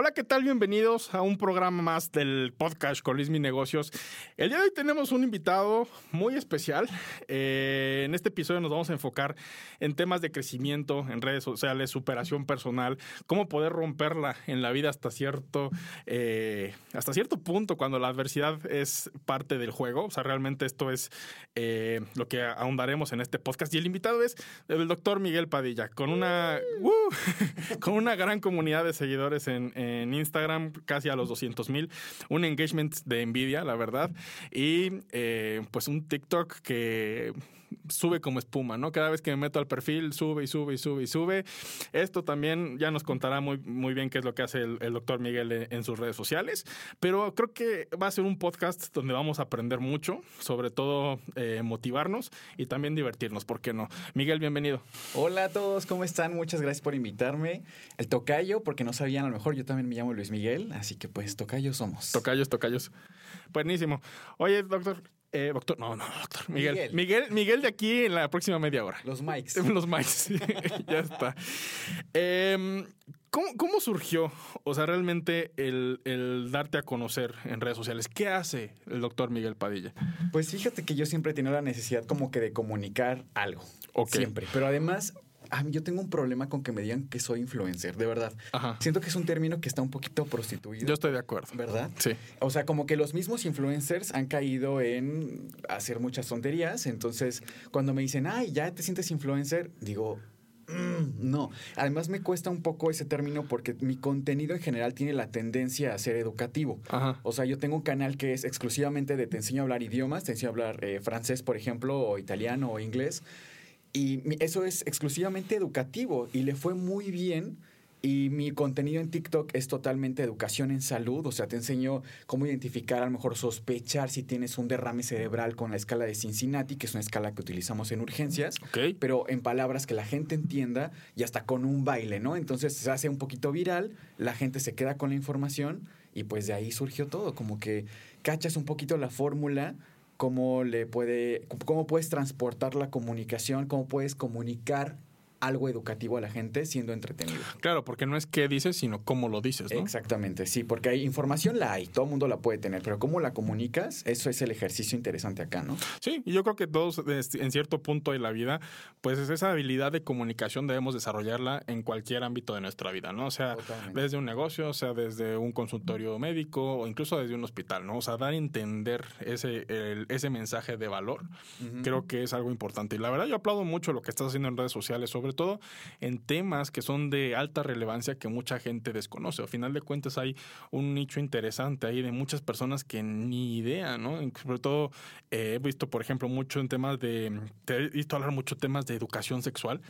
Hola, ¿qué tal? Bienvenidos a un programa más del podcast con Luis Mi Negocios. El día de hoy tenemos un invitado muy especial. Eh, en este episodio nos vamos a enfocar en temas de crecimiento en redes sociales, superación personal, cómo poder romperla en la vida hasta cierto, eh, hasta cierto punto cuando la adversidad es parte del juego. O sea, realmente esto es eh, lo que ahondaremos en este podcast. Y el invitado es el doctor Miguel Padilla, con una, uh, con una gran comunidad de seguidores en en Instagram, casi a los 200 mil. Un engagement de envidia, la verdad. Y eh, pues un TikTok que sube como espuma, ¿no? Cada vez que me meto al perfil, sube y sube y sube y sube. Esto también ya nos contará muy, muy bien qué es lo que hace el, doctor Miguel en, sus redes sociales, pero creo que va a ser un podcast donde vamos a aprender mucho, sobre todo eh, motivarnos y también divertirnos, ¿por qué no? Miguel, bienvenido. Hola a todos, ¿cómo están? Muchas gracias por invitarme. El tocayo, porque no sabían, a lo mejor yo también me llamo Luis Miguel, así que pues tocayo somos. Tocayos, tocayos. Buenísimo. Oye, doctor, eh, doctor, no, no, doctor. Miguel. Miguel. Miguel. de aquí en la próxima media hora. Los mics. Los mics, ya está. Em, ¿cómo, surgió, o sea, realmente el, darte a conocer en redes sociales? ¿Qué hace el doctor Miguel Padilla? Pues fíjate que yo siempre he tenido la necesidad como que de comunicar algo. Siempre. Pero además a mí yo tengo un problema con que me digan que soy influencer, de verdad. Siento que es un término que está un poquito prostituido. Yo estoy de acuerdo. ¿Verdad? Sí. O sea, como que los mismos influencers han caído en hacer muchas tonterías. Entonces, cuando me dicen, ay, ya te sientes influencer, digo, mm, no, además me cuesta un poco ese término porque mi contenido en general tiene la tendencia a ser educativo. O sea, yo tengo un canal que es exclusivamente de te enseño a hablar idiomas, te enseño a hablar eh, francés, por ejemplo, o italiano o inglés. Y eso es exclusivamente educativo y le fue muy bien. Y mi contenido en TikTok es totalmente educación en salud, o sea, te enseño cómo identificar, a lo mejor sospechar si tienes un derrame cerebral con la escala de Cincinnati, que es una escala que utilizamos en urgencias, pero en palabras que la gente entienda y hasta con un baile, ¿no? Entonces se hace un poquito viral, la gente se queda con la información y pues de ahí surgió todo, como que cachas un poquito la fórmula cómo le puede, cómo puedes transportar la comunicación, cómo puedes comunicar algo educativo a la gente siendo entretenido. Claro, porque no es qué dices, sino cómo lo dices, ¿no? Exactamente, sí, porque hay información la hay, todo el mundo la puede tener, pero cómo la comunicas, eso es el ejercicio interesante acá, ¿no? Sí, y yo creo que todos en cierto punto de la vida, pues esa habilidad de comunicación debemos desarrollarla en cualquier ámbito de nuestra vida, ¿no? O sea, desde un negocio, o sea, desde un consultorio médico o incluso desde un hospital, ¿no? O sea, dar a entender ese, ese mensaje de valor, creo que es algo importante. Y la verdad yo aplaudo mucho lo que estás haciendo en redes sociales sobre sobre todo en temas que son de alta relevancia que mucha gente desconoce. Al final de cuentas hay un nicho interesante ahí de muchas personas que ni idea, ¿no? Sobre todo eh, he visto, por ejemplo, mucho en temas de, te he visto hablar mucho temas de educación sexual,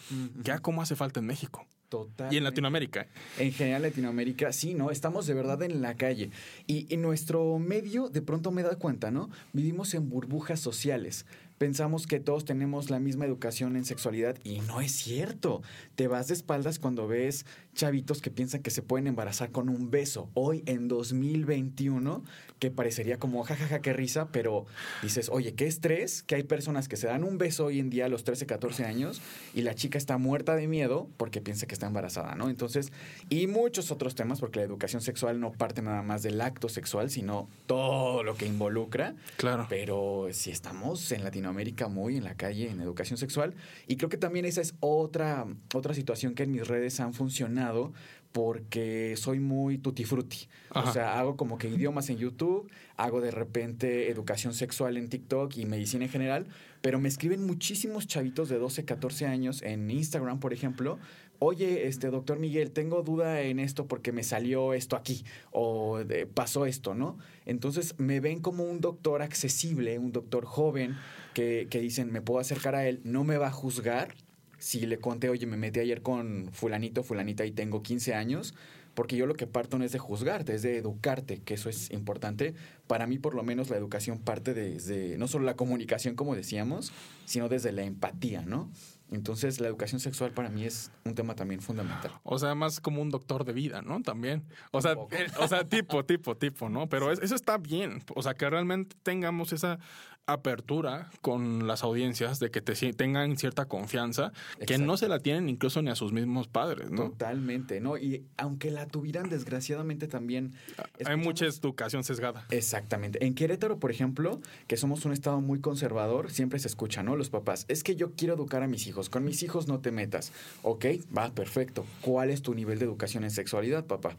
que a cómo hace falta en México. Total. Y en Latinoamérica. En general, Latinoamérica, sí, ¿no? Estamos de verdad en la calle. Y en nuestro medio, de pronto me da cuenta, ¿no? Vivimos en burbujas sociales pensamos que todos tenemos la misma educación en sexualidad y no es cierto. Te vas de espaldas cuando ves chavitos que piensan que se pueden embarazar con un beso. Hoy en 2021, que parecería como jajaja, qué risa, pero dices, oye, qué estrés que hay personas que se dan un beso hoy en día a los 13, 14 años y la chica está muerta de miedo porque piensa que está embarazada, ¿no? Entonces, y muchos otros temas, porque la educación sexual no parte nada más del acto sexual, sino todo lo que involucra. Claro. Pero si estamos en Latinoamérica muy en la calle en educación sexual, y creo que también esa es otra, otra situación que en mis redes han funcionado porque soy muy tutti frutti. O sea, hago como que idiomas en YouTube, hago de repente educación sexual en TikTok y medicina en general, pero me escriben muchísimos chavitos de 12, 14 años en Instagram, por ejemplo. Oye, este doctor Miguel, tengo duda en esto porque me salió esto aquí o pasó esto, ¿no? Entonces me ven como un doctor accesible, un doctor joven que, que dicen, me puedo acercar a él, no me va a juzgar, si le conté, oye, me metí ayer con fulanito, fulanita y tengo 15 años, porque yo lo que parto no es de juzgarte, es de educarte, que eso es importante. Para mí, por lo menos, la educación parte desde no solo la comunicación, como decíamos, sino desde la empatía, ¿no? Entonces, la educación sexual para mí es un tema también fundamental. O sea, más como un doctor de vida, ¿no? También. O sea, eh, o sea, tipo, tipo, tipo, ¿no? Pero es- eso está bien. O sea, que realmente tengamos esa apertura con las audiencias de que te tengan cierta confianza que no se la tienen incluso ni a sus mismos padres, ¿no? Totalmente, ¿no? Y aunque la tuvieran, desgraciadamente también... Hay escuchamos- mucha educación sesgada. Exactamente. En Querétaro, por ejemplo, que somos un estado muy conservador, siempre se escucha, ¿no? Los papás, es que yo quiero educar a mis hijos. Con mis hijos no te metas. Ok, va, perfecto. ¿Cuál es tu nivel de educación en sexualidad, papá?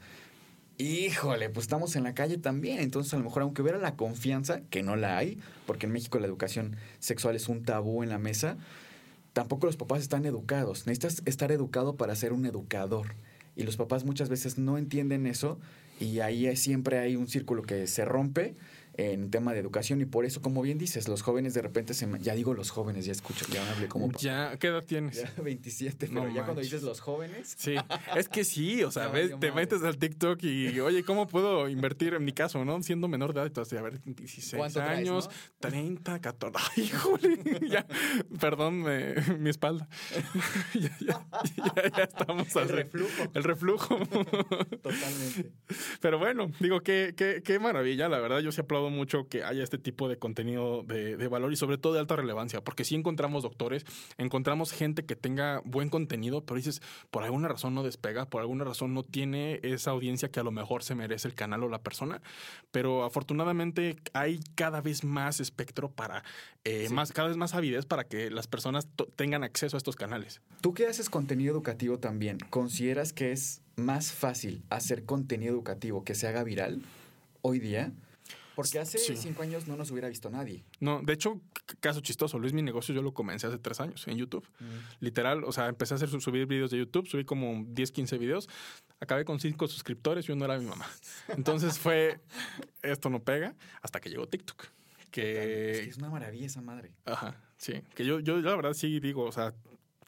Híjole, pues estamos en la calle también. Entonces, a lo mejor, aunque hubiera la confianza, que no la hay, porque en México la educación sexual es un tabú en la mesa, tampoco los papás están educados. Necesitas estar educado para ser un educador. Y los papás muchas veces no entienden eso y ahí siempre hay un círculo que se rompe en tema de educación y por eso, como bien dices, los jóvenes de repente se... Ya digo los jóvenes, ya escucho, ya me hablé como... Ya, ¿qué edad tienes? Ya 27, No pero ya cuando dices los jóvenes... Sí, es que sí, o sea, ves, te madre. metes al TikTok y, oye, ¿cómo puedo invertir en mi caso, no? Siendo menor de edad, entonces, a ver, 16 ¿Cuánto traes, años, no? 30, 14, ay, ya, perdón, me- mi espalda. ya, ya, ya, ya estamos El así. reflujo. El reflujo. Totalmente. Pero bueno, digo, qué, qué, qué maravilla. La verdad, yo sí aplaudo mucho que haya este tipo de contenido de, de valor y sobre todo de alta relevancia, porque sí encontramos doctores, encontramos gente que tenga buen contenido, pero dices, por alguna razón no despega, por alguna razón no tiene esa audiencia que a lo mejor se merece el canal o la persona. Pero afortunadamente hay cada vez más espectro para, eh, Sí. más, cada vez más avidez para que las personas tengan acceso a estos canales. Tú que haces contenido educativo también, ¿consideras que es más fácil hacer contenido educativo que se haga viral hoy día? Porque hace Sí. cinco años no nos hubiera visto nadie. No, de hecho, caso chistoso, Luis Mi Negocio yo lo comencé hace tres años en YouTube. Literal, o sea, empecé a hacer subir videos de YouTube, subí como 10, 15 videos, acabé con cinco suscriptores y uno era mi mamá. Entonces fue, esto no pega, hasta que llegó TikTok. Es que es una maravilla esa madre. ajá, sí, que yo, yo la verdad sí digo, o sea,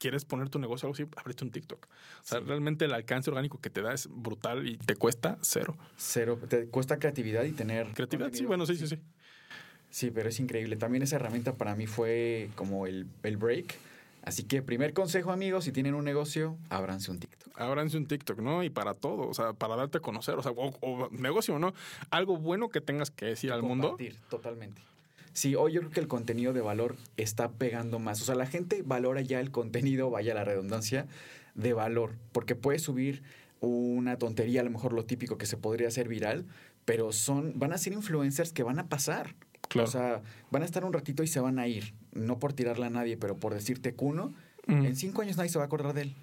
quieres poner tu negocio o algo así, abriste un TikTok. O sea, Sí. realmente el alcance orgánico que te da es brutal y te cuesta cero. Cero. Te cuesta creatividad y tener. Creatividad, sí, bueno, sí, sí, sí. Sí, pero es increíble. También esa herramienta para mí fue como el, el break. Así que, primer consejo, amigos, si tienen un negocio, ábranse un TikTok. Ábranse un TikTok, ¿no? Y para todo, o sea, para darte a conocer, o sea, o, o negocio, ¿no? Algo bueno que tengas que decir al mundo. Compartir, totalmente. Sí, hoy yo creo que el contenido de valor está pegando más. O sea, la gente valora ya el contenido, vaya la redundancia, de valor. Porque puedes subir una tontería, a lo mejor lo típico que se podría hacer viral, pero son, van a ser influencers que van a pasar. Claro. O sea, van a estar un ratito y se van a ir. No por tirarle a nadie, pero por decirte Cuno, Mm. en cinco años nadie se va a acordar de él.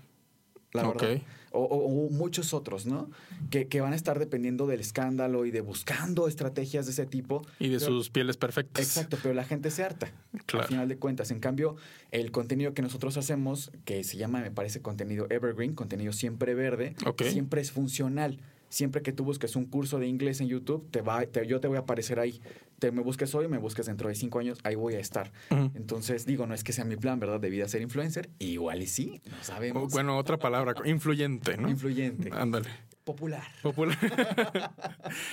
La verdad. O, muchos otros, ¿no? Que, que van a estar dependiendo del escándalo y de buscando estrategias de ese tipo. Y de Pero- sus pieles perfectas. Exacto, pero la gente se harta. Claro. Al final de cuentas. En cambio, el contenido que nosotros hacemos, que se llama, me parece, contenido evergreen, contenido siempre verde, siempre es funcional. Siempre que tú busques un curso de inglés en YouTube, te va, te- yo te voy a aparecer ahí. Te me busques hoy, me busques dentro de cinco años, ahí voy a estar. Entonces, digo, no es que sea mi plan, ¿verdad? De vida ser influencer. Igual y sí, no O, sabemos. bueno, otra palabra, influyente, ¿no? Influyente. Ándale. Popular. Popular.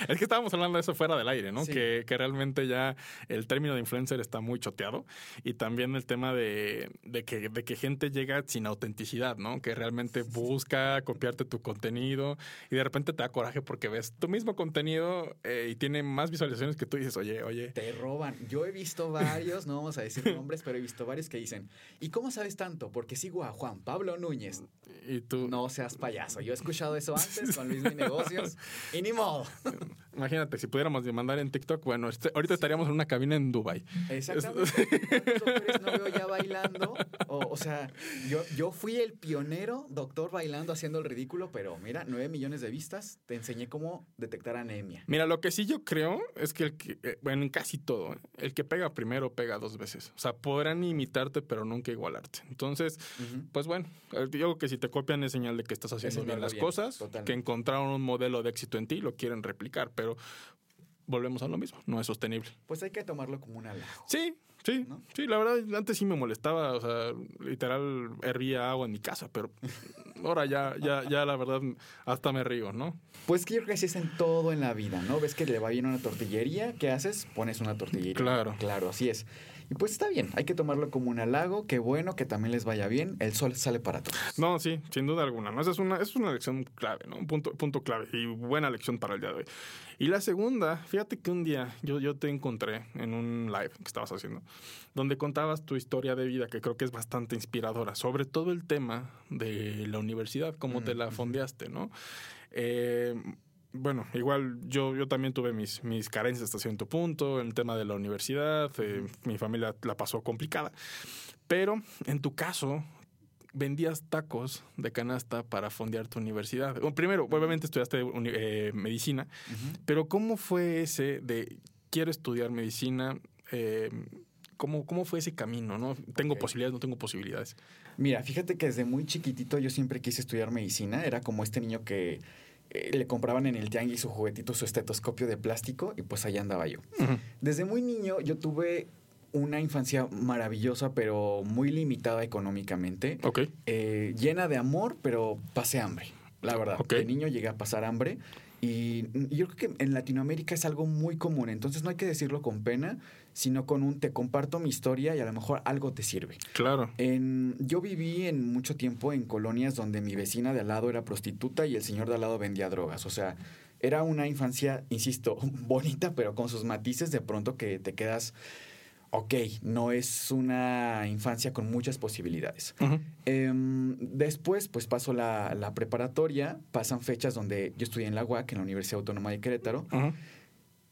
es que estábamos hablando de eso fuera del aire, ¿no? Sí. Que, que realmente ya el término de influencer está muy choteado. Y también el tema de, de que, de que gente llega sin autenticidad, ¿no? Que realmente busca copiarte tu contenido y de repente te da coraje porque ves tu mismo contenido eh, y tiene más visualizaciones que tú dices, oye, oye. Te roban. Yo he visto varios, no vamos a decir nombres, pero he visto varios que dicen, ¿y cómo sabes tanto? Porque sigo a Juan Pablo Núñez. Y tú, No seas payaso. Yo he escuchado eso antes con Luis Mi Negocios y ni modo. imagínate, si pudiéramos demandar en TikTok, bueno, este- ahorita estaríamos en una cabina en Dubai. Exactamente. ¿Cuántos doctores no veo ya bailando? O, o sea, yo, yo fui el pionero doctor bailando haciendo el ridículo, pero mira, nueve millones de vistas, te enseñé cómo detectar anemia. Mira, lo que sí yo creo es que el que, eh, bueno, en casi todo, ¿eh? el que pega primero pega dos veces. O sea, podrán imitarte, pero nunca igualarte. Entonces, pues bueno, eh, yo creo que si te copian es señal de que estás haciendo bien las bien, cosas, totalmente. que encontraron un modelo de éxito en ti y lo quieren replicar, pero volvemos a lo mismo, no es sostenible. Pues hay que tomarlo como un halago. Sí, sí, ¿No? sí, la verdad, antes sí me molestaba, o sea, literal hervía agua en mi casa, pero ahora ya, ya, ya la verdad, hasta me río, ¿no? Pues que yo creo que así es en todo en la vida, ¿no? Ves que le va bien una tortillería, ¿qué haces? Pones una tortillería. Claro. Claro, así es. Y pues está bien, hay que tomarlo como un halago, qué bueno, que también les vaya bien, el sol sale para todos. No, sí, sin duda alguna. ¿no? Esa es una, es una lección clave, ¿no? Un punto, punto clave y buena lección para el día de hoy. Y la segunda, fíjate que un día yo, yo te encontré en un live que estabas haciendo, donde contabas tu historia de vida, que creo que es bastante inspiradora, sobre todo el tema de la universidad, cómo te la fondeaste, ¿no? Eh, bueno, igual yo, yo también tuve mis, mis carencias hasta cierto punto, el tema de la universidad, eh, mi familia la pasó complicada, pero en tu caso vendías tacos de canasta para fondear tu universidad. Bueno, primero, obviamente estudiaste eh, medicina, pero ¿cómo fue ese de quiero estudiar medicina? Eh, ¿cómo, ¿Cómo fue ese camino? ¿no? ¿Tengo posibilidades? ¿No tengo posibilidades? Mira, fíjate que desde muy chiquitito yo siempre quise estudiar medicina. Era como este niño que eh, le compraban en el tianguis su juguetito, su estetoscopio de plástico y pues allá andaba yo. Desde muy niño yo tuve una infancia maravillosa, pero muy limitada económicamente. Ok. Eh, llena de amor, pero pasé hambre. La verdad, de niño llegué a pasar hambre. Y yo creo que en Latinoamérica es algo muy común. Entonces no hay que decirlo con pena, sino con un te comparto mi historia y a lo mejor algo te sirve. Claro. En, yo viví en mucho tiempo en colonias donde mi vecina de al lado era prostituta y el señor de al lado vendía drogas. O sea, era una infancia, insisto, bonita, pero con sus matices de pronto que te quedas, ok, no es una infancia con muchas posibilidades. Em, después, pues paso la, la preparatoria, pasan fechas donde yo estudié en la UAC, en la Universidad Autónoma de Querétaro.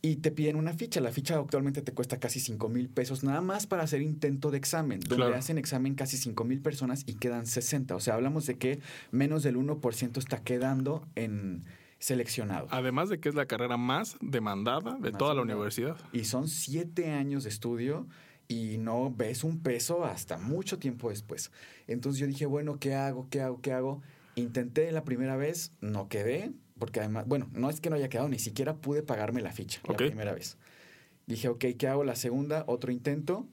Y te piden una ficha. La ficha actualmente te cuesta casi 5 mil pesos nada más para hacer intento de examen, donde Claro. hacen examen casi 5 mil personas y quedan 60. O sea, hablamos de que menos del 1% está quedando en seleccionado. Además de que es la carrera más demandada de Más toda la universidad. Y son 7 años de estudio y no ves un peso hasta mucho tiempo después. Entonces yo dije, bueno, ¿qué hago? ¿Qué hago? ¿Qué hago? Intenté la primera vez, no quedé, porque además, bueno, no es que no haya quedado, ni siquiera pude pagarme la ficha la primera vez. Dije, ok, ¿qué hago? La segunda, otro intento.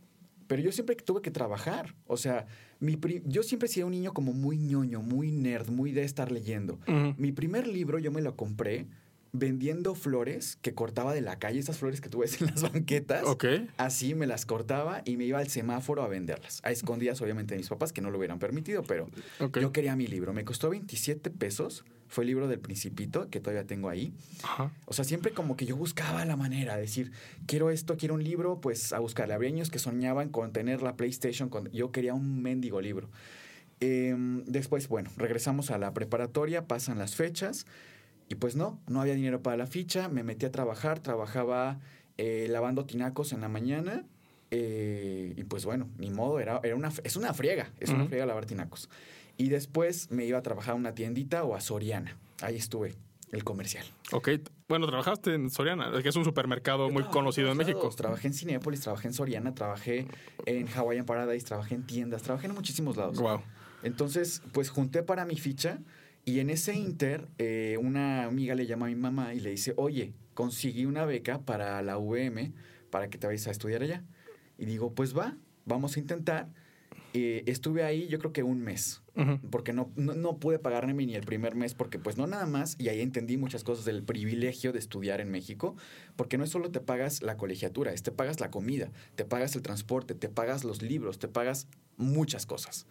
Pero yo siempre tuve que trabajar. O sea, mi yo siempre he sido un niño como muy ñoño, muy nerd, muy de estar leyendo. Mi primer libro yo me lo compré vendiendo flores que cortaba de la calle, esas flores que tú ves en las banquetas. Ok. Así me las cortaba y me iba al semáforo a venderlas. A escondidas, obviamente, de mis papás, que no lo hubieran permitido, pero yo quería mi libro. Me costó 27 pesos. Fue el libro del Principito, que todavía tengo ahí. Ajá. O sea, siempre como que yo buscaba la manera de decir, quiero esto, quiero un libro, pues a buscarle. Había niños que soñaban con tener la PlayStation, con... yo quería un mendigo libro. Em, después, bueno, regresamos a la preparatoria, pasan las fechas y pues no, no había dinero para la ficha, me metí a trabajar, trabajaba eh, lavando tinacos en la mañana eh, y pues bueno, ni modo, era, era una, es una friega, es una friega lavar tinacos. Y después me iba a trabajar a una tiendita o a Soriana, ahí estuve, el comercial. Ok. Bueno, trabajaste en Soriana, que es un supermercado muy conocido en México. Trabajé en Cinepolis, trabajé en Soriana, trabajé en Hawaiian Paradise, trabajé en tiendas, trabajé en muchísimos lados. Wow. Entonces, pues junté para mi ficha y en ese inter, eh, una amiga le llama a mi mamá y le dice, oye, conseguí una beca para la UVM para que te vayas a estudiar allá. Y digo, pues va, vamos a intentar. Eh, estuve ahí yo creo que un mes, porque no, no, no pude pagarme ni el primer mes, porque pues no nada más, y ahí entendí muchas cosas del privilegio de estudiar en México, porque no es solo te pagas la colegiatura, es te pagas la comida, te pagas el transporte, te pagas los libros, te pagas muchas cosas.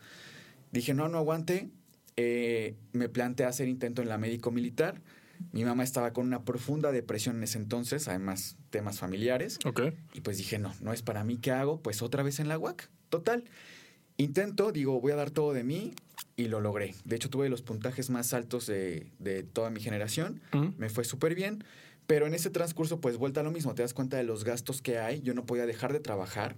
Dije, no, no aguante, eh, me planteé hacer intento en la médico militar, mi mamá estaba con una profunda depresión en ese entonces, además temas familiares, Ok. y pues dije, no, no es para mí, ¿qué hago? Pues otra vez en la UAC. Total. Intento, digo, voy a dar todo de mí y lo logré. De hecho, tuve los puntajes más altos de, de toda mi generación. Me fue súper bien. Pero en ese transcurso, pues vuelta a lo mismo. Te das cuenta de los gastos que hay. Yo no podía dejar de trabajar.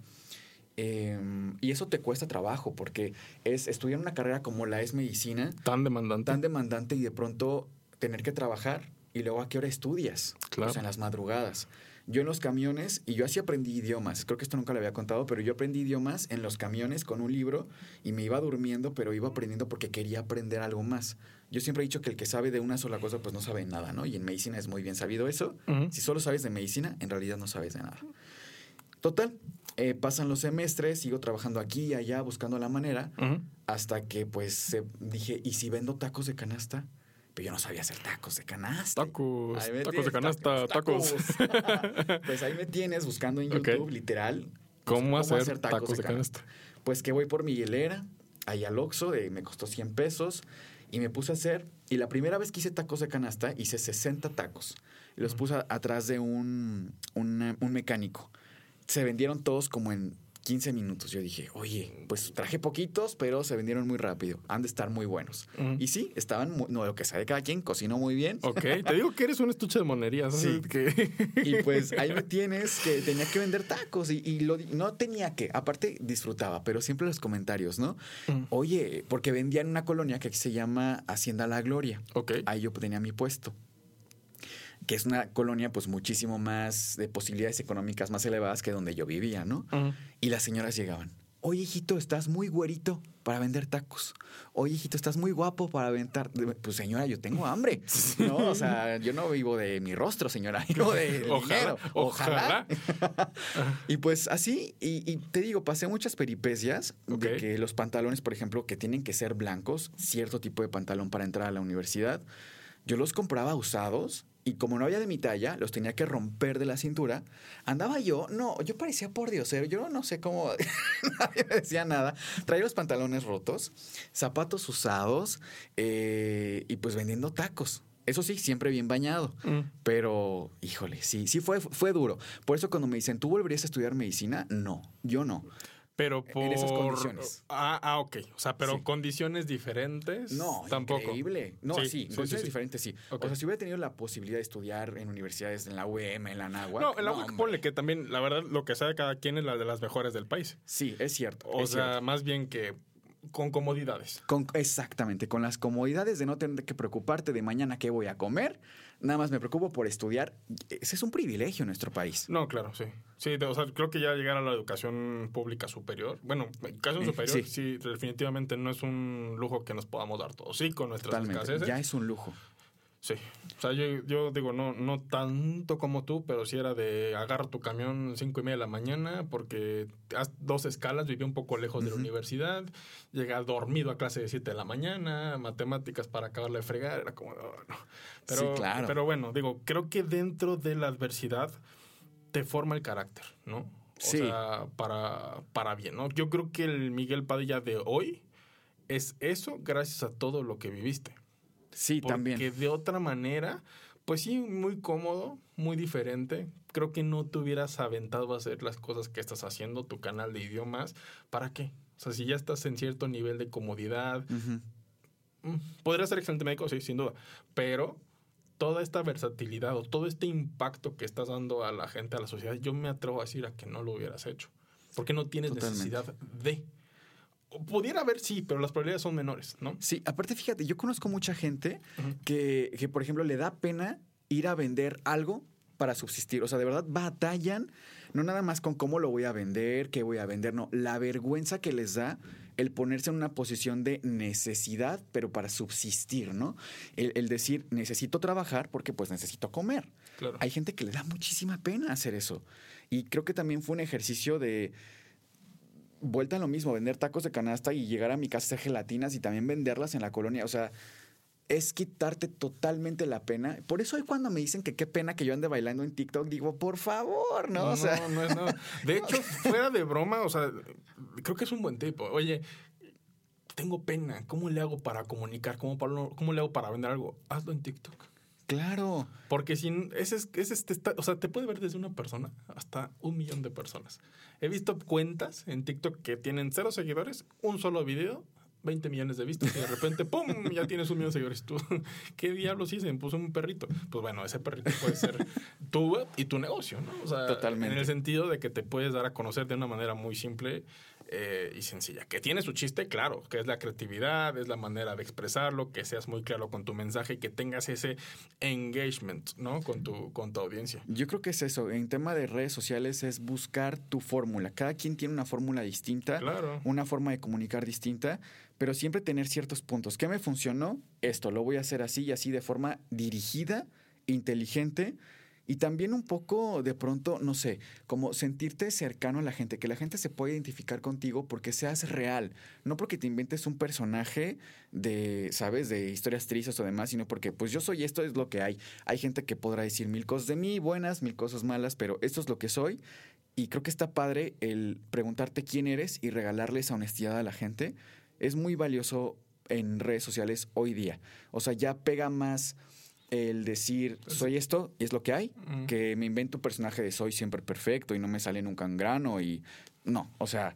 Eh, y eso te cuesta trabajo porque es estudiar una carrera como la es medicina, Tan demandante. tan demandante y de pronto tener que trabajar y luego a qué hora estudias. Claro. O sea, en las madrugadas. Yo en los camiones, y yo así aprendí idiomas, creo que esto nunca lo había contado, pero yo aprendí idiomas en los camiones con un libro y me iba durmiendo, pero iba aprendiendo porque quería aprender algo más. Yo siempre he dicho que el que sabe de una sola cosa, pues no sabe nada, ¿no? Y en medicina es muy bien sabido eso. Si solo sabes de medicina, en realidad no sabes de nada. Total, eh, pasan los semestres, sigo trabajando aquí y allá, buscando la manera, hasta que pues eh, dije, ¿y si vendo tacos de canasta? Pero yo no sabía hacer tacos de canasta. Tacos, tacos de canasta, tacos. pues ahí me tienes buscando en. YouTube, literal. ¿Cómo, hacer, tacos, de canasta? Pues que voy por mi hielera, ahí al Oxxo, de, me costó 100 pesos, y me puse a hacer. Y la primera vez que hice tacos de canasta, hice 60 tacos. Y los puse a- atrás de un, un mecánico. Se vendieron todos como en 15 minutos. Yo dije, oye, pues traje poquitos, pero se vendieron muy rápido. Han de estar muy buenos. Y sí, estaban, muy- no, lo que sabe cada quien, cocinó muy bien. Ok, te digo que eres un estuche de monerías. Sí. que... Y pues ahí me tienes que tenía que vender tacos y, y lo, no tenía que, aparte disfrutaba, pero siempre los comentarios, ¿no? Mm. Oye, porque vendía en una colonia que aquí se llama Hacienda La Gloria. Ok. Ahí yo tenía mi puesto. Que es una colonia pues muchísimo más de posibilidades económicas más elevadas que donde yo vivía, ¿no? Y las señoras llegaban. Oye, hijito, estás muy güerito para vender tacos. Oye, hijito, estás muy guapo para aventar. Pues, señora, yo tengo hambre. No, o sea, yo no vivo de mi rostro, señora. Vivo de Ojalá, dinero. ojalá. y pues así, y, y te digo, pasé muchas peripecias de que los pantalones, por ejemplo, que tienen que ser blancos, cierto tipo de pantalón para entrar a la universidad, yo los compraba usados y como no había de mi talla, los tenía que romper de la cintura. Andaba yo, no, yo parecía por diosero, yo no sé cómo, nadie me decía nada. Traía los pantalones rotos, zapatos usados eh, y pues vendiendo tacos. Eso sí, siempre bien bañado. Mm. Pero, híjole, sí, sí fue, fue duro. Por eso cuando me dicen, ¿tú volverías a estudiar medicina? No, yo no. Pero por... En esas condiciones. Ah, ah, ok. O sea, pero Sí. condiciones diferentes. No, tampoco. increíble. No, sí, Sí, sí, condiciones diferentes, sí. O sea, si hubiera tenido la posibilidad de estudiar en universidades, en la UEM, en la NAHUAC. No, el agua hombre. ponle que también, la verdad, lo que sabe cada quien es la de las mejores del país. Sí, es cierto. O es sea, cierto. más bien que con comodidades. Con- exactamente, con las comodidades de no tener que preocuparte de mañana qué voy a comer, nada más me preocupo por estudiar. Ese es un privilegio en nuestro país. No, claro, sí. Sí, o sea, creo que ya llegar a la educación pública superior, bueno, educación Eh, superior, sí. sí. definitivamente no es un lujo que nos podamos dar todos. Sí, con nuestras Totalmente. escaseces. Ya es un lujo. Sí. O sea, yo, yo digo, no, no tanto como tú, pero sí era de agarra tu camión cinco y media de la mañana porque haz dos escalas, vivía un poco lejos de la universidad, llega dormido a clase de 7 de la mañana, matemáticas para acabarle de fregar, era como, oh, no. Pero, Sí, claro. pero bueno, digo, creo que dentro de la adversidad te forma el carácter, ¿no? O Sí. sea, para, para bien, ¿no? Yo creo que el Miguel Padilla de hoy es eso gracias a todo lo que viviste. Sí, Porque también. de otra manera, pues sí, muy cómodo, muy diferente. Creo que no te hubieras aventado a hacer las cosas que estás haciendo, tu canal de idiomas. ¿Para qué? O sea, si ya estás en cierto nivel de comodidad, Ujú. mm, podrías ser excelente médico, sí, sin duda. Pero toda esta versatilidad o todo este impacto que estás dando a la gente, a la sociedad, yo me atrevo a decir a que no lo hubieras hecho. Porque no tienes Totalmente. necesidad de. Pudiera haber, sí, pero las probabilidades son menores, ¿no? Sí, aparte fíjate, yo conozco mucha gente que, que, por ejemplo, le da pena ir a vender algo para subsistir. O sea, de verdad batallan, no nada más con cómo lo voy a vender, qué voy a vender, no, la vergüenza que les da el ponerse en una posición de necesidad, pero para subsistir, ¿no? El, el decir, necesito trabajar porque pues necesito comer. Claro. Hay gente que le da muchísima pena hacer eso. Y creo que también fue un ejercicio de vuelta a lo mismo, vender tacos de canasta y llegar a mi casa a hacer gelatinas y también venderlas en la colonia. O sea, es quitarte totalmente la pena. Por eso hoy cuando me dicen que qué pena que yo ande bailando en TikTok, digo, por favor, ¿no? o sea, no es nada. De hecho, fuera de broma, o sea, creo que es un buen tipo. Oye, tengo pena. ¿Cómo le hago para comunicar? ¿Cómo, para- cómo le hago para vender algo? Hazlo en TikTok. Claro. Porque sin ese es, ese es- te está- o sea, te puede ver desde una persona hasta un millón de personas. He visto cuentas en TikTok que tienen cero seguidores, un solo video, 20 millones de vistas y de repente, ¡pum! Ya tienes un millón de seguidores. Tú, ¿qué diablos hice? Me puso un perrito. Pues bueno, ese perrito puede ser tú y tu negocio, ¿no? O sea, Totalmente. en el sentido de que te puedes dar a conocer de una manera muy simple eh, y sencilla. Que tiene su chiste, claro, que es la creatividad, es la manera de expresarlo, que seas muy claro con tu mensaje y que tengas ese engagement, ¿no? Con tu, con tu audiencia. Yo creo que es eso. En tema de redes sociales es buscar tu fórmula. Cada quien tiene una fórmula distinta, Claro. una forma de comunicar distinta, pero siempre tener ciertos puntos. ¿Qué me funcionó? Esto, lo voy a hacer así y así de forma dirigida, inteligente Y también un poco, de pronto, no sé, como sentirte cercano a la gente, que la gente se pueda identificar contigo porque seas real, no porque te inventes un personaje de, ¿sabes?, de historias tristes o demás, sino porque, pues yo soy esto, es lo que hay. Hay gente que podrá decir mil cosas de mí, buenas, mil cosas malas, pero esto es lo que soy. Y creo que está padre el preguntarte quién eres y regalarle esa honestidad a la gente. Es muy valioso en redes sociales hoy día. O sea, ya pega más el decir soy esto y es lo que hay, Mm. que me invento un personaje de soy siempre perfecto y no me sale nunca en grano y no, o sea,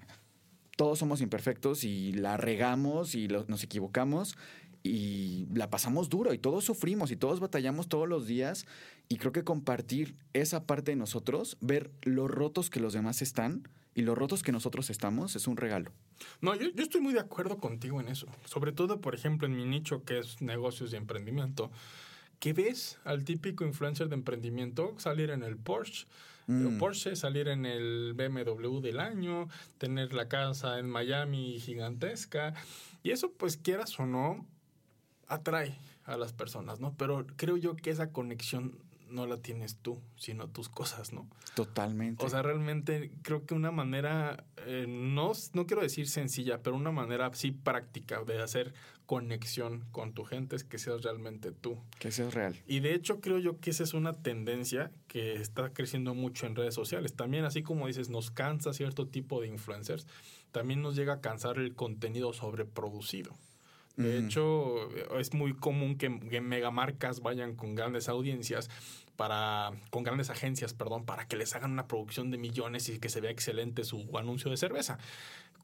todos somos imperfectos y la regamos y lo- nos equivocamos y la pasamos duro y todos sufrimos y todos batallamos todos los días y creo que compartir esa parte de nosotros, ver lo rotos que los demás están y lo rotos que nosotros estamos es un regalo. No, yo, yo estoy muy de acuerdo contigo en eso. Sobre todo, por ejemplo, en mi nicho que es negocios y emprendimiento, que ves al típico influencer de emprendimiento salir en el Porsche, Mm. el Porsche, salir en el BMW del año, tener la casa en Miami gigantesca. Y eso, pues quieras o no, atrae a las personas, ¿no? Pero creo yo que esa conexión no la tienes tú, sino tus cosas, ¿no? Totalmente. O sea, realmente creo que una manera, eh, no, no quiero decir sencilla, pero una manera sí práctica de hacer conexión con tu gente es que seas realmente tú. que es real. Y de hecho creo yo que esa es una tendencia que está creciendo mucho en redes sociales. También así como dices, nos cansa cierto tipo de influencers, también nos llega a cansar el contenido sobreproducido. De hecho, es muy común que, que megamarcas vayan con grandes audiencias para con grandes agencias, perdón, para que les hagan una producción de millones y que se vea excelente su anuncio de cerveza.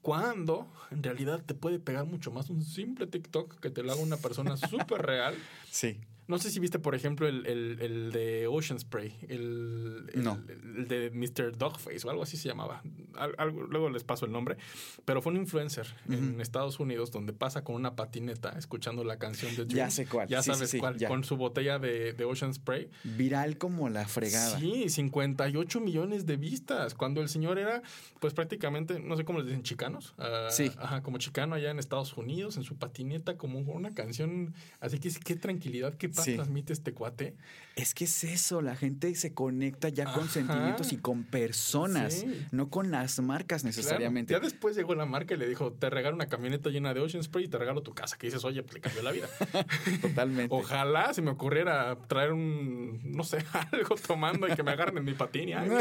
Cuando en realidad te puede pegar mucho más un simple TikTok que te lo haga una persona súper real. Sí. No sé si viste, por ejemplo, el, el- el de Ocean Spray, el, No. el de Mr. Dogface o algo así se llamaba. Al- algo- luego les paso el nombre. Pero fue un influencer en Estados Unidos donde pasa con una patineta escuchando la canción de Ya Jules. sé cuál. Ya Sí, sabes sí, cuál. ya. Con su botella de, de Ocean Spray. Viral como la fregada. Sí, 58 millones de vistas. Cuando el señor era, pues prácticamente, no sé cómo les dicen, chicanos. Ah, Sí. Ajá, como chicano allá en Estados Unidos, en su patineta, como una canción. Así que qué tranquilidad, qué paz Sí. transmite este cuate. Es que es eso, la gente se conecta ya con sentimientos y con personas, Sí. no con las marcas necesariamente. Claro. Ya después llegó la marca y le dijo, te regalo una camioneta llena de Ocean Spray y te regalo tu casa. Que dices, oye, pues le cambió la vida. Totalmente. Ojalá se me ocurriera traer un, no sé, algo tomando y que me agarren en mi patín. y, Ay.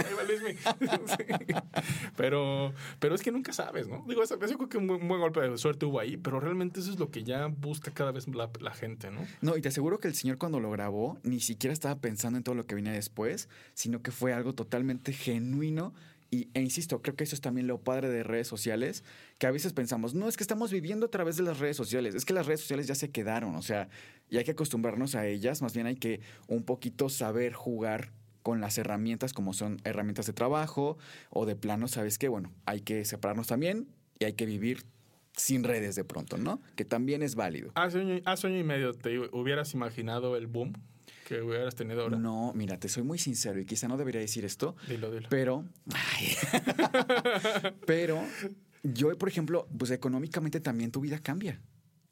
Sí. Pero, pero es que nunca sabes, ¿no? Digo, eso, yo creo que un buen, un buen golpe de suerte hubo ahí, pero realmente eso es lo que ya busca cada vez la, la gente, ¿no? No, y te aseguro que el señor cuando lo grabó ni siquiera estaba pensando en todo lo que venía después, sino que fue algo totalmente genuino. Y, e insisto, creo que eso es también lo padre de redes sociales, que a veces pensamos, no, es que estamos viviendo a través de las redes sociales, es que las redes sociales ya se quedaron, o sea, y hay que acostumbrarnos a ellas, más bien hay que un poquito saber jugar con las herramientas como son herramientas de trabajo o de plano, ¿sabes qué? Bueno, hay que separarnos también y hay que vivir sin redes de pronto, ¿no? Que también es válido. Hace año, hace año y medio te hubieras imaginado el boom que hubieras tenido ahora. No, mira, te soy muy sincero y quizá no debería decir esto, Dilo, dilo. pero. ay. pero yo, por ejemplo, pues económicamente también tu vida cambia.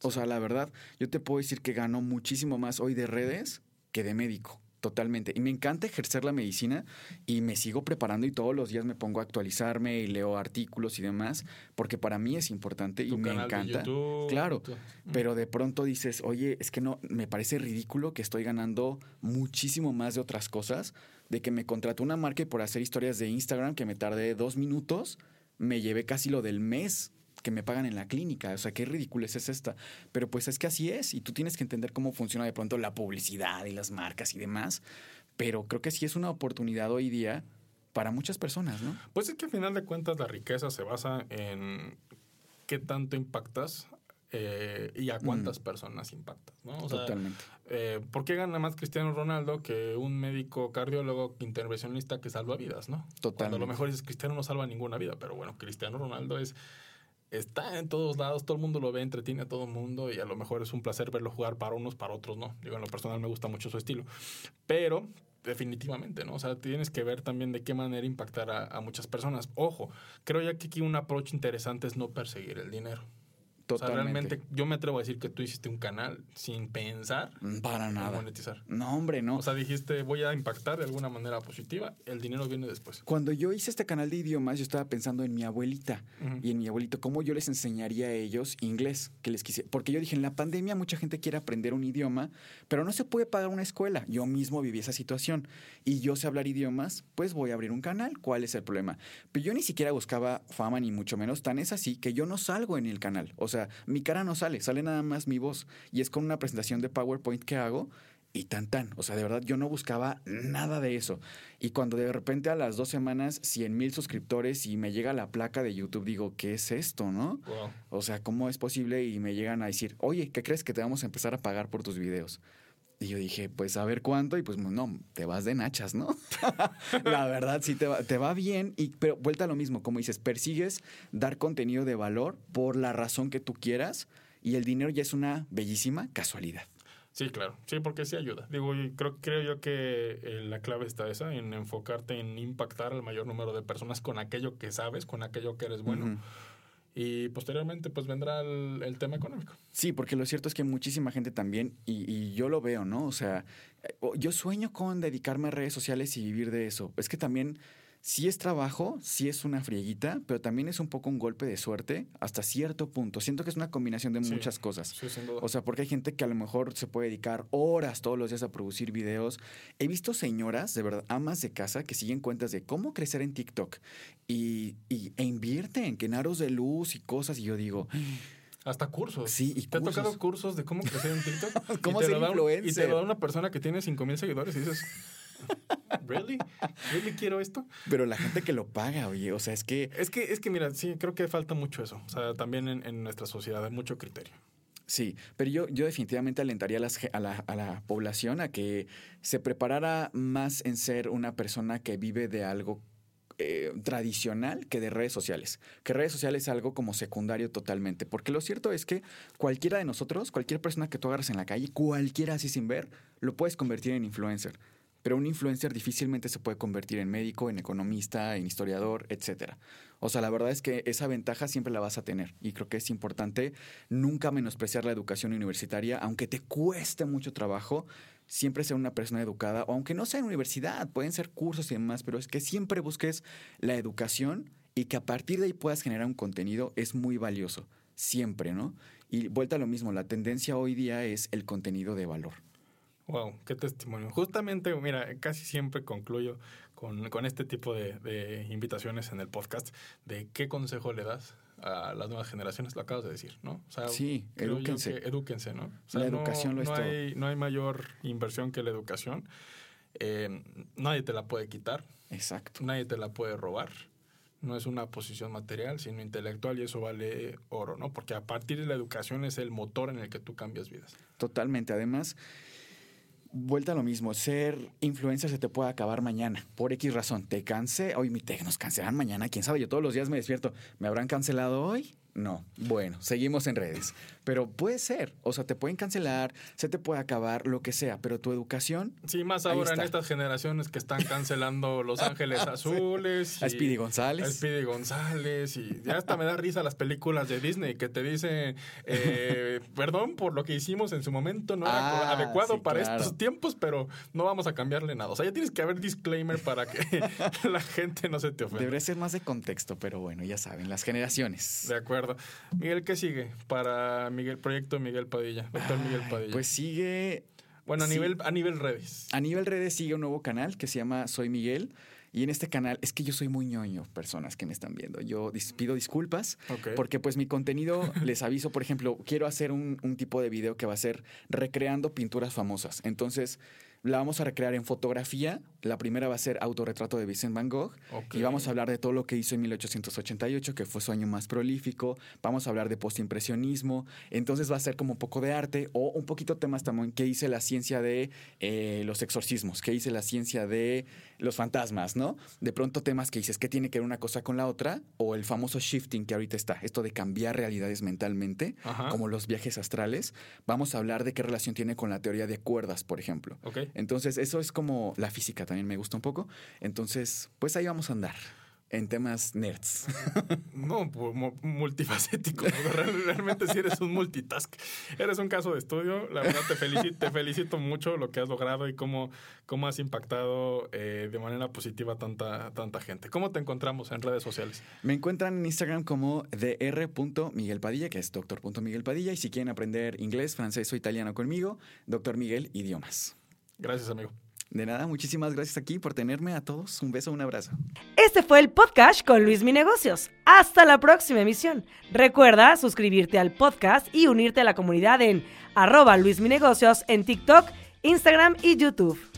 O sea, la verdad, yo te puedo decir que gano muchísimo más hoy de redes que de médico. Totalmente. Y me encanta ejercer la medicina y me sigo preparando y todos los días me pongo a actualizarme y leo artículos y demás, porque para mí es importante y me de encanta. YouTube, claro. tu- Pero de pronto dices, oye, es que no, me parece ridículo que estoy ganando muchísimo más de otras cosas, de que me contrató una marca y por hacer historias de Instagram que me tardé dos minutos, me llevé casi lo del mes que me pagan en la clínica. O sea, qué ridículo es esta. Pero pues es que así es y tú tienes que entender cómo funciona de pronto la publicidad y las marcas y demás. Pero creo que sí es una oportunidad hoy día para muchas personas, ¿no? Pues es que al final de cuentas la riqueza se basa en qué tanto impactas eh, y a cuántas personas impactas, ¿no? O sea, Totalmente. eh, ¿Por qué gana más Cristiano Ronaldo que un médico cardiólogo intervencionista que salva vidas, no? Cuando a Totalmente. lo mejor es Cristiano no salva ninguna vida, pero bueno, Cristiano Ronaldo es está en todos lados, todo el mundo lo ve, entretiene a todo el mundo y a lo mejor es un placer verlo jugar para unos, para otros no. Digo, en lo personal me gusta mucho su estilo. Pero definitivamente, ¿no? O sea, tienes que ver también de qué manera impactar a, a muchas personas. Ojo, creo ya que aquí un approach interesante es no perseguir el dinero. O sea, Totalmente. realmente yo me atrevo a decir que tú hiciste un canal sin pensar Mm, Para nada. monetizar. No, hombre, no. O sea, dijiste, voy a impactar de alguna manera positiva, el dinero viene después. Cuando yo hice este canal de idiomas, yo estaba pensando en mi abuelita y en mi abuelito, cómo yo les enseñaría a ellos inglés, que les quise. Porque yo dije, en la pandemia mucha gente quiere aprender un idioma, pero no se puede pagar una escuela. Yo mismo viví esa situación y yo sé hablar idiomas, pues voy a abrir un canal. ¿Cuál es el problema? Pero yo ni siquiera buscaba fama, ni mucho menos. Tan es así que yo no salgo en el canal. O sea, mi cara no sale, sale nada más mi voz. Y es con una presentación de PowerPoint que hago y tan tan. O sea, de verdad yo no buscaba nada de eso. Y cuando de repente a las dos semanas 100 mil suscriptores y me llega la placa de YouTube, digo, ¿qué es esto, no? Wow. O sea, ¿cómo es posible? Y me llegan a decir, oye, ¿qué crees que te vamos a empezar a pagar por tus videos? Y yo dije, pues a ver cuánto, y pues no, te vas de nachas, ¿no? la verdad, sí te va, te va bien, y, pero vuelta a lo mismo, como dices, persigues dar contenido de valor por la razón que tú quieras, y el dinero ya es una bellísima casualidad. Sí, claro. Sí, porque sí ayuda. Digo, y creo, creo yo que eh, la clave está esa, en enfocarte en impactar al mayor número de personas con aquello que sabes, con aquello que eres bueno. Y posteriormente, pues vendrá el, tema económico. Sí, porque lo cierto es que muchísima gente también, y, y yo lo veo, ¿no? O sea, eh, yo sueño con dedicarme a redes sociales y vivir de eso. Es que también sí es trabajo, sí es una frieguita, pero también es un poco un golpe de suerte hasta cierto punto. Siento que es una combinación de Sí. muchas cosas. Sí, sin duda. O sea, porque hay gente que a lo mejor se puede dedicar horas todos los días a producir videos. He visto señoras, de verdad, amas de casa, que siguen cuentas de cómo crecer en TikTok y, y- e invierten en aros de luz y cosas. Y yo digo, Hasta cursos. Sí, y ¿Te ha tocado cursos. cursos de cómo crecer en TikTok? ¿Cómo Y te ser lo da un- Y te lo da una persona que tiene 5 mil seguidores y dices, ¿really? ¿Really quiero esto? pero la gente que lo paga, oye, o sea, es que Es que, es que mira, sí, creo que falta mucho eso. O sea, también en, en nuestra sociedad hay mucho criterio. Sí, pero yo, yo definitivamente alentaría a, las a, la, a la población a que se preparara más en ser una persona que vive de algo eh, tradicional que de redes sociales. Que redes sociales es algo como secundario totalmente. Porque lo cierto es que cualquiera de nosotros, cualquier persona que tú agarras en la calle, cualquiera así sin ver, lo puedes convertir en influencer. Pero un influencer difícilmente se puede convertir en médico, en economista, en historiador, etcétera. O sea, la verdad es que esa ventaja siempre la vas a tener. Y creo que es importante nunca menospreciar la educación universitaria, aunque te cueste mucho trabajo, siempre ser una persona educada, o aunque no sea en universidad, pueden ser cursos y demás, pero es que siempre busques la educación y que a partir de ahí puedas generar un contenido es muy valioso. Siempre, ¿no? Y vuelta a lo mismo, la tendencia hoy día es el contenido de valor. Wow, qué testimonio. Justamente, mira, casi siempre concluyo con, con este tipo de, de invitaciones en el podcast de qué consejo le das a las nuevas generaciones, lo acabas de decir, ¿no? O sea, Sí, edúquense. que edúquense, ¿no? O La no- educación lo es no todo. hay, no hay mayor inversión que la educación. Eh, nadie te la puede quitar, Exacto. nadie te la puede robar. No es una posición material, sino intelectual y eso vale oro, ¿no? Porque a partir de la educación es el motor en el que tú cambias vidas. Totalmente. Además, vuelta a lo mismo. Ser influencer se te puede acabar mañana. Por X razón. Te cansé. Hoy mi te nos cancelarán mañana. Quién sabe. Yo todos los días me despierto. ¿Me habrán cancelado hoy? No. Bueno, seguimos en redes. Pero puede ser. O sea, te pueden cancelar, se te puede acabar, lo que sea. Pero tu educación. Sí, más ahora en estas generaciones que están cancelando Los Ángeles Azules. A Speedy González. A Speedy González. Y ya hasta me da risa las películas de Disney que te dicen, eh, perdón por lo que hicimos en su momento, no era Ah, adecuado sí, para claro. estos tiempos, pero no vamos a cambiarle nada. O sea, ya tienes que haber disclaimer para que la gente no se te ofenda. Debería ser más de contexto, pero bueno, ya saben, las generaciones. De acuerdo. Miguel, ¿qué sigue para Miguel Proyecto Miguel Padilla? Doctor Miguel Padilla. Pues sigue bueno, a sí. nivel, a nivel redes. A nivel redes sigue un nuevo canal que se llama Soy Miguel. Y en este canal, es que yo soy muy ñoño, personas que me están viendo. Yo dis- pido disculpas porque pues mi contenido, les aviso, por ejemplo, quiero hacer un, un tipo de video que va a ser recreando pinturas famosas. Entonces, la vamos a recrear en fotografía. La primera va a ser autorretrato de Vincent Van Gogh. Y vamos a hablar de todo lo que hizo en 1888, que fue su año más prolífico. Vamos a hablar de postimpresionismo. Entonces va a ser como un poco de arte o un poquito temas también que hice la ciencia de eh, los exorcismos, que hice la ciencia de los fantasmas, ¿no? De pronto temas que dices, ¿qué tiene que ver una cosa con la otra? O el famoso shifting que ahorita está, esto de cambiar realidades mentalmente, Ajá. como los viajes astrales. Vamos a hablar de qué relación tiene con la teoría de cuerdas, por ejemplo. Entonces, eso es como la física también me gusta un poco. Entonces, pues ahí vamos a andar. en temas nerds. No, pues, mu- multifacético. Real- Realmente sí eres un multitask. Eres un caso de estudio. La verdad te felicito, te felicito mucho lo que has logrado y cómo, cómo has impactado eh, de manera positiva a tanta, tanta gente. ¿Cómo te encontramos en redes sociales? Me encuentran en Instagram como dr.miguelpadilla, que es doctor.miguelpadilla. Y si quieren aprender inglés, francés o italiano conmigo, doctor Miguel Idiomas. Gracias, amigo. De nada, muchísimas gracias aquí por tenerme a todos. Un beso, un abrazo. Este fue el podcast con Luis Mi Negocios. Hasta la próxima emisión. Recuerda suscribirte al podcast y unirte a la comunidad en arroba Luis en TikTok, Instagram y YouTube.